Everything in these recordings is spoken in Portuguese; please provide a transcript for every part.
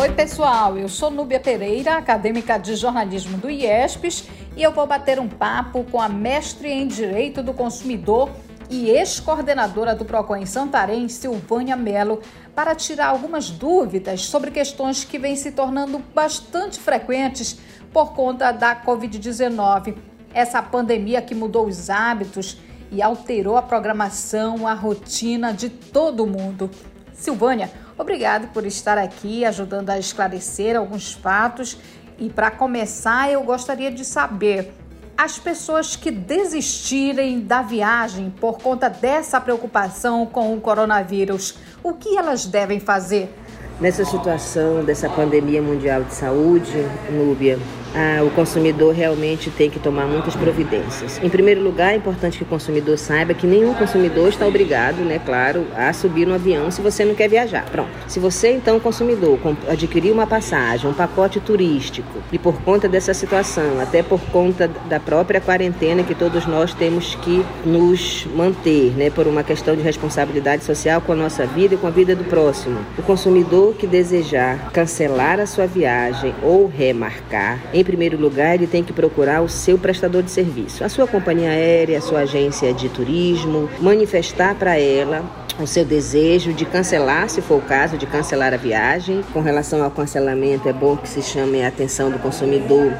Oi, pessoal. Eu sou Núbia Pereira, acadêmica de jornalismo do IESPES, e eu vou bater um papo com a mestre em Direito do Consumidor e ex-coordenadora do PROCON em Santarém, Silvânia Mello, para tirar algumas dúvidas sobre questões que vêm se tornando bastante frequentes por conta da Covid-19. Essa pandemia que mudou os hábitos e alterou a programação, a rotina de todo mundo. Silvânia, obrigado por estar aqui ajudando a esclarecer alguns fatos. E para começar, eu gostaria de saber as pessoas que desistirem da viagem por conta dessa preocupação com o coronavírus, o que elas devem fazer? Nessa situação dessa pandemia mundial de saúde, Núbia, ah, o consumidor realmente tem que tomar muitas providências. Em primeiro lugar, é importante que o consumidor saiba que nenhum consumidor está obrigado, né, claro, a subir no avião se você não quer viajar. Pronto. Se você, então, consumidor, adquirir uma passagem, um pacote turístico, e por conta dessa situação, até por conta da própria quarentena que todos nós temos que nos manter, né, por uma questão de responsabilidade social com a nossa vida e com a vida do próximo. O consumidor que desejar cancelar a sua viagem ou remarcar, em primeiro lugar, ele tem que procurar o seu prestador de serviço, a sua companhia aérea, a sua agência de turismo, manifestar para ela o seu desejo de cancelar, se for o caso, de cancelar a viagem. Com relação ao cancelamento, é bom que se chame a atenção do consumidor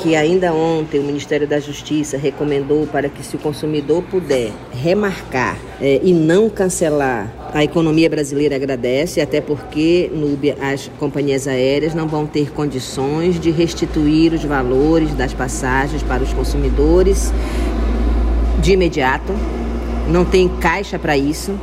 que ainda ontem o Ministério da Justiça recomendou para que se o consumidor puder remarcar é, e não cancelar a economia brasileira agradece, até porque Núbia, as companhias aéreas não vão ter condições de restituir os valores das passagens para os consumidores de imediato. Não tem caixa para isso.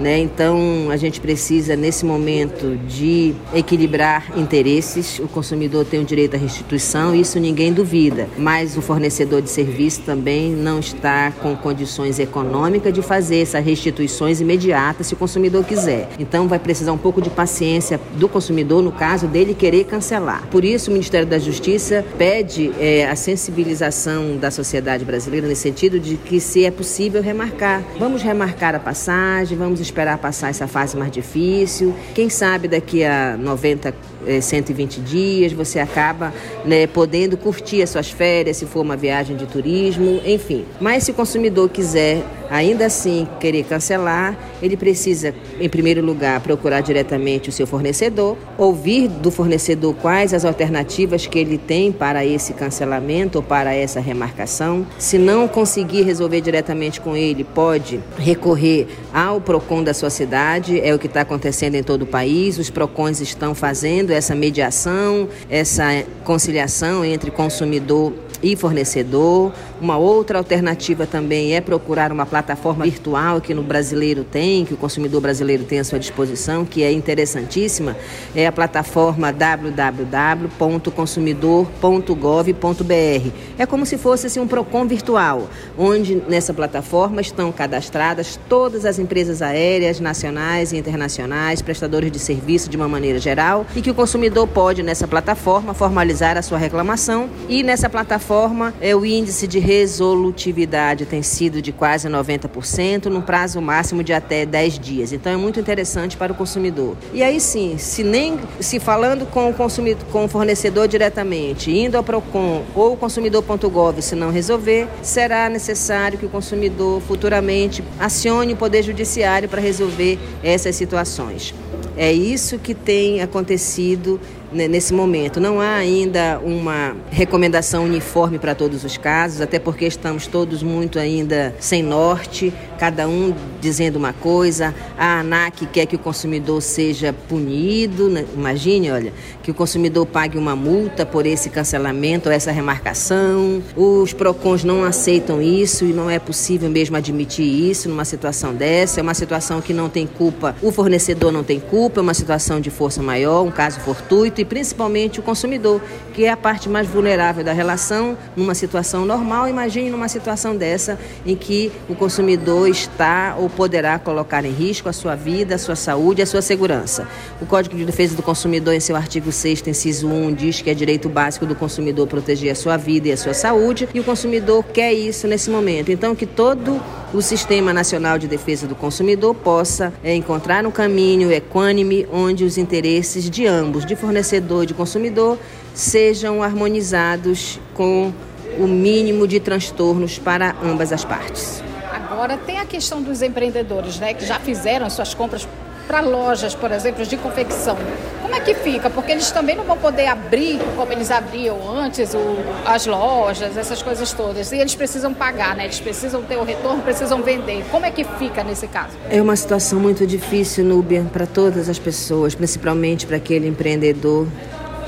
Né? Então, a gente precisa, nesse momento, de equilibrar interesses. O consumidor tem o direito à restituição, isso ninguém duvida. Mas o fornecedor de serviço também não está com condições econômicas de fazer essas restituições imediatas se o consumidor quiser. Então, vai precisar um pouco de paciência do consumidor, no caso dele querer cancelar. Por isso, o Ministério da Justiça pede é, a sensibilização da sociedade brasileira nesse sentido de que, se é possível, remarcar. Vamos remarcar a passagem, vamos esperar passar essa fase mais difícil. Quem sabe daqui a 90, 120 dias você acaba né, podendo curtir as suas férias, se for uma viagem de turismo, enfim. Mas se o consumidor quiser ainda assim querer cancelar, ele precisa, em primeiro lugar, procurar diretamente o seu fornecedor, ouvir do fornecedor quais as alternativas que ele tem para esse cancelamento ou para essa remarcação. Se não conseguir resolver diretamente com ele, pode recorrer ao PROCON da sua cidade, é o que está acontecendo em todo o país. Os PROCONs estão fazendo essa mediação, essa conciliação entre consumidor e fornecedor. Uma outra alternativa também é procurar uma plataforma virtual que no brasileiro tem, que o consumidor brasileiro tem à sua disposição, que é interessantíssima, é a plataforma www.consumidor.gov.br. É como se fosse assim, um Procon virtual, onde nessa plataforma estão cadastradas todas as empresas aéreas nacionais e internacionais, prestadores de serviço de uma maneira geral, e que o consumidor pode nessa plataforma formalizar a sua reclamação e nessa plataforma forma, é, o índice de resolutividade tem sido de quase 90%, num prazo máximo de até 10 dias. Então é muito interessante para o consumidor. E aí sim, se nem se falando com o consumidor, com o fornecedor diretamente, indo ao Procon ou consumidor.gov, se não resolver, será necessário que o consumidor futuramente acione o poder judiciário para resolver essas situações. É isso que tem acontecido né, nesse momento. Não há ainda uma recomendação uniforme para todos os casos, até porque estamos todos muito ainda sem norte, cada um dizendo uma coisa. A ANAC quer que o consumidor seja punido, né? imagine, olha, que o consumidor pague uma multa por esse cancelamento ou essa remarcação. Os PROCONs não aceitam isso e não é possível mesmo admitir isso numa situação dessa. É uma situação que não tem culpa, o fornecedor não tem culpa, é uma situação de força maior, um caso fortuito e principalmente o consumidor, que é a parte mais vulnerável da relação numa situação normal. Imagine numa situação dessa em que o consumidor está ou poderá colocar em risco a sua vida, a sua saúde, a sua segurança. O Código de Defesa do Consumidor, em seu artigo 6 inciso 1, diz que é direito básico do consumidor proteger a sua vida e a sua saúde, e o consumidor quer isso nesse momento. Então, que todo o Sistema Nacional de Defesa do Consumidor possa é, encontrar um caminho equânime onde os interesses de ambos, de fornecedor e de consumidor, sejam harmonizados com o mínimo de transtornos para ambas as partes. Agora tem a questão dos empreendedores, né, que já fizeram suas compras para lojas, por exemplo, de confecção. Como é que fica? Porque eles também não vão poder abrir como eles abriam antes o, as lojas, essas coisas todas. E eles precisam pagar, né? Eles precisam ter o retorno, precisam vender. Como é que fica nesse caso? É uma situação muito difícil, Núbia, para todas as pessoas, principalmente para aquele empreendedor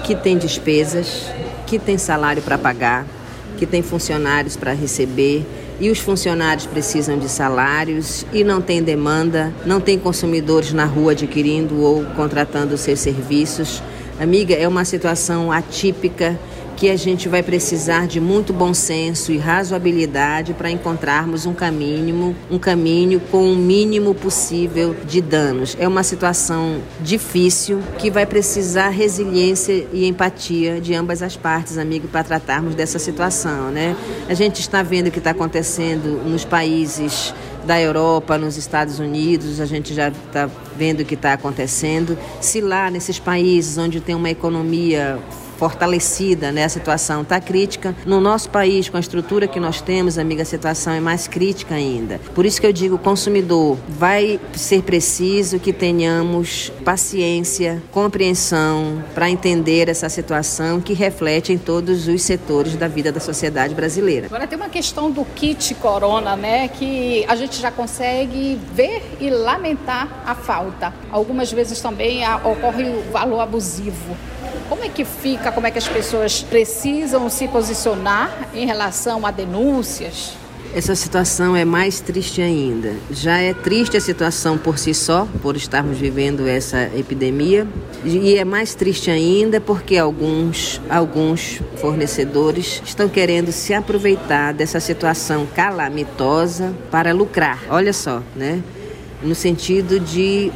que tem despesas, que tem salário para pagar, que tem funcionários para receber e os funcionários precisam de salários e não tem demanda, não tem consumidores na rua adquirindo ou contratando seus serviços. Amiga, é uma situação atípica que a gente vai precisar de muito bom senso e razoabilidade para encontrarmos um caminho, um caminho com o mínimo possível de danos. É uma situação difícil que vai precisar resiliência e empatia de ambas as partes, amigo, para tratarmos dessa situação, né? A gente está vendo o que está acontecendo nos países da Europa, nos Estados Unidos, a gente já está vendo o que está acontecendo. Se lá nesses países onde tem uma economia fortalecida, né? A situação está crítica. No nosso país, com a estrutura que nós temos, amiga, a situação é mais crítica ainda. Por isso que eu digo, consumidor, vai ser preciso que tenhamos paciência, compreensão para entender essa situação que reflete em todos os setores da vida da sociedade brasileira. Agora tem uma questão do kit corona, né? Que a gente já consegue ver e lamentar a falta. Algumas vezes também ocorre o valor abusivo. Como é que fica, como é que as pessoas precisam se posicionar em relação a denúncias? Essa situação é mais triste ainda. Já é triste a situação por si só, por estarmos vivendo essa epidemia, e é mais triste ainda porque alguns, alguns fornecedores estão querendo se aproveitar dessa situação calamitosa para lucrar. Olha só, né? No sentido de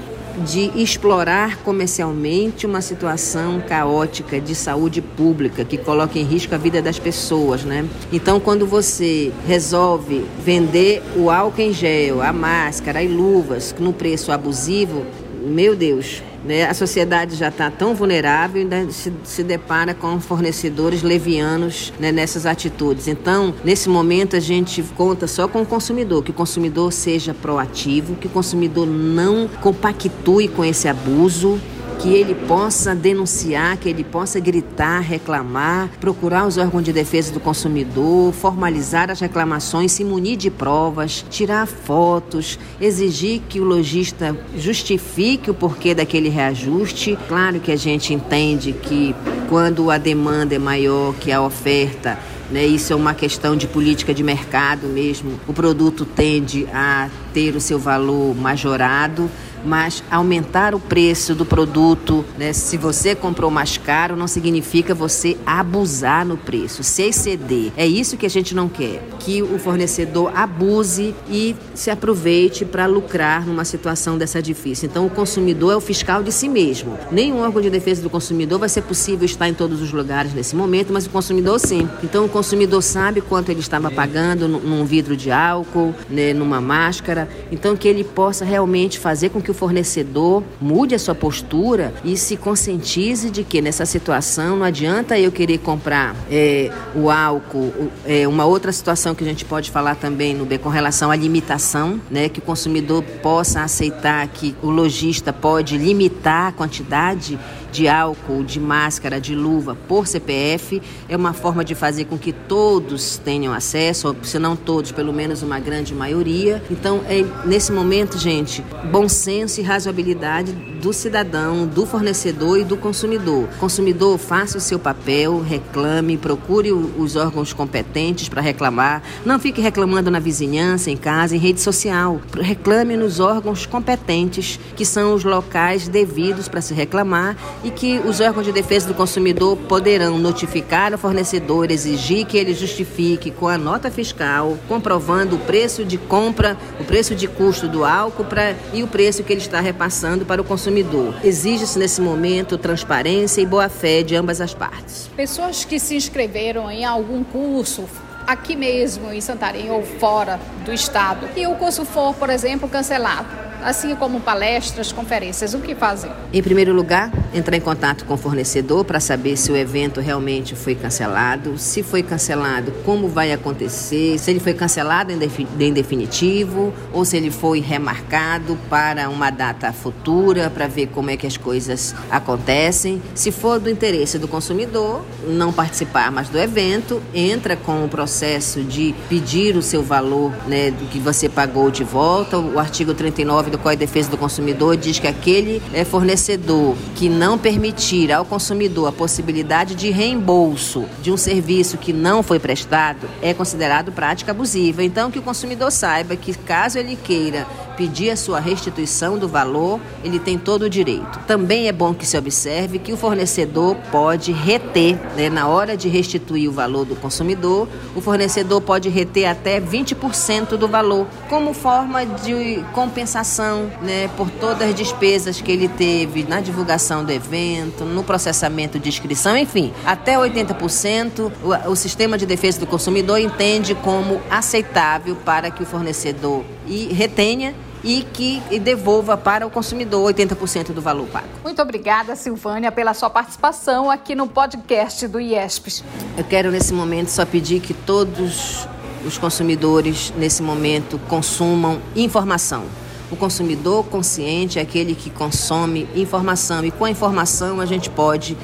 de explorar comercialmente uma situação caótica de saúde pública que coloca em risco a vida das pessoas, né? Então, quando você resolve vender o álcool em gel, a máscara e luvas no preço abusivo, meu Deus, né? A sociedade já está tão vulnerável e se, se depara com fornecedores levianos né, nessas atitudes. Então, nesse momento, a gente conta só com o consumidor, que o consumidor seja proativo, que o consumidor não compactue com esse abuso que ele possa denunciar, que ele possa gritar, reclamar, procurar os órgãos de defesa do consumidor, formalizar as reclamações, se munir de provas, tirar fotos, exigir que o lojista justifique o porquê daquele reajuste. Claro que a gente entende que quando a demanda é maior que a oferta, né, isso é uma questão de política de mercado mesmo. O produto tende a ter o seu valor majorado, mas aumentar o preço do produto, né, se você comprou mais caro, não significa você abusar no preço, se exceder. É isso que a gente não quer, que o fornecedor abuse e se aproveite para lucrar numa situação dessa difícil. Então, o consumidor é o fiscal de si mesmo. Nenhum órgão de defesa do consumidor vai ser possível estar em todos os lugares nesse momento, mas o consumidor sim. Então, o consumidor sabe quanto ele estava pagando num vidro de álcool, né, numa máscara. Então, que ele possa realmente fazer com que o fornecedor mude a sua postura e se conscientize de que nessa situação não adianta eu querer comprar é, o álcool. É, uma outra situação que a gente pode falar também no B com relação à limitação, né, que o consumidor possa aceitar que o lojista pode limitar a quantidade de álcool, de máscara, de luva por CPF. É uma forma de fazer com que todos tenham acesso, ou se não todos, pelo menos uma grande maioria. Então, é nesse momento, gente, bom senso e razoabilidade do cidadão, do fornecedor e do consumidor. Consumidor, faça o seu papel, reclame, procure os órgãos competentes para reclamar. Não fique reclamando na vizinhança, em casa, em rede social. Reclame nos órgãos competentes, que são os locais devidos para se reclamar e que os órgãos de defesa do consumidor poderão notificar o fornecedor, exigir que ele justifique com a nota fiscal, comprovando o preço de compra, o preço de custo do álcool pra, e o preço que ele está repassando para o consumidor. Exige-se nesse momento transparência e boa-fé de ambas as partes. Pessoas que se inscreveram em algum curso aqui mesmo em Santarém ou fora do estado e o curso for, por exemplo, cancelado assim como palestras, conferências, o que fazer? Em primeiro lugar, entrar em contato com o fornecedor para saber se o evento realmente foi cancelado, se foi cancelado, como vai acontecer, se ele foi cancelado em definitivo ou se ele foi remarcado para uma data futura para ver como é que as coisas acontecem. Se for do interesse do consumidor não participar mais do evento, entra com o processo de pedir o seu valor, né, do que você pagou de volta. O artigo 39 do Código de Defesa do Consumidor diz que aquele é, fornecedor que não permitir ao consumidor a possibilidade de reembolso de um serviço que não foi prestado é considerado prática abusiva. Então, que o consumidor saiba que, caso ele queira pedir a sua restituição do valor, ele tem todo o direito. Também é bom que se observe que o fornecedor pode reter, né, na hora de restituir o valor do consumidor, o fornecedor pode reter até 20% do valor, como forma de compensação né, por todas as despesas que ele teve na divulgação do evento, no processamento de inscrição, enfim, até 80% o, o sistema de defesa do consumidor entende como aceitável para que o fornecedor e retenha e que devolva para o consumidor 80% do valor pago. Muito obrigada, Silvânia, pela sua participação aqui no podcast do IESPES. Eu quero, nesse momento, só pedir que todos os consumidores, nesse momento, consumam informação. O consumidor consciente é aquele que consome informação e com a informação a gente pode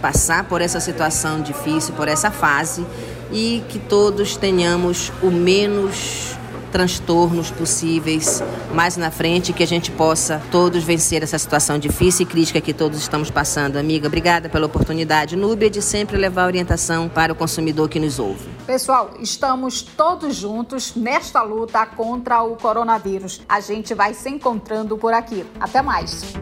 passar por essa situação difícil, por essa fase e que todos tenhamos o menos transtornos possíveis mais na frente, que a gente possa todos vencer essa situação difícil e crítica que todos estamos passando. Amiga, obrigada pela oportunidade. Núbia de sempre levar orientação para o consumidor que nos ouve. Pessoal, estamos todos juntos nesta luta contra o coronavírus. A gente vai se encontrando por aqui. Até mais.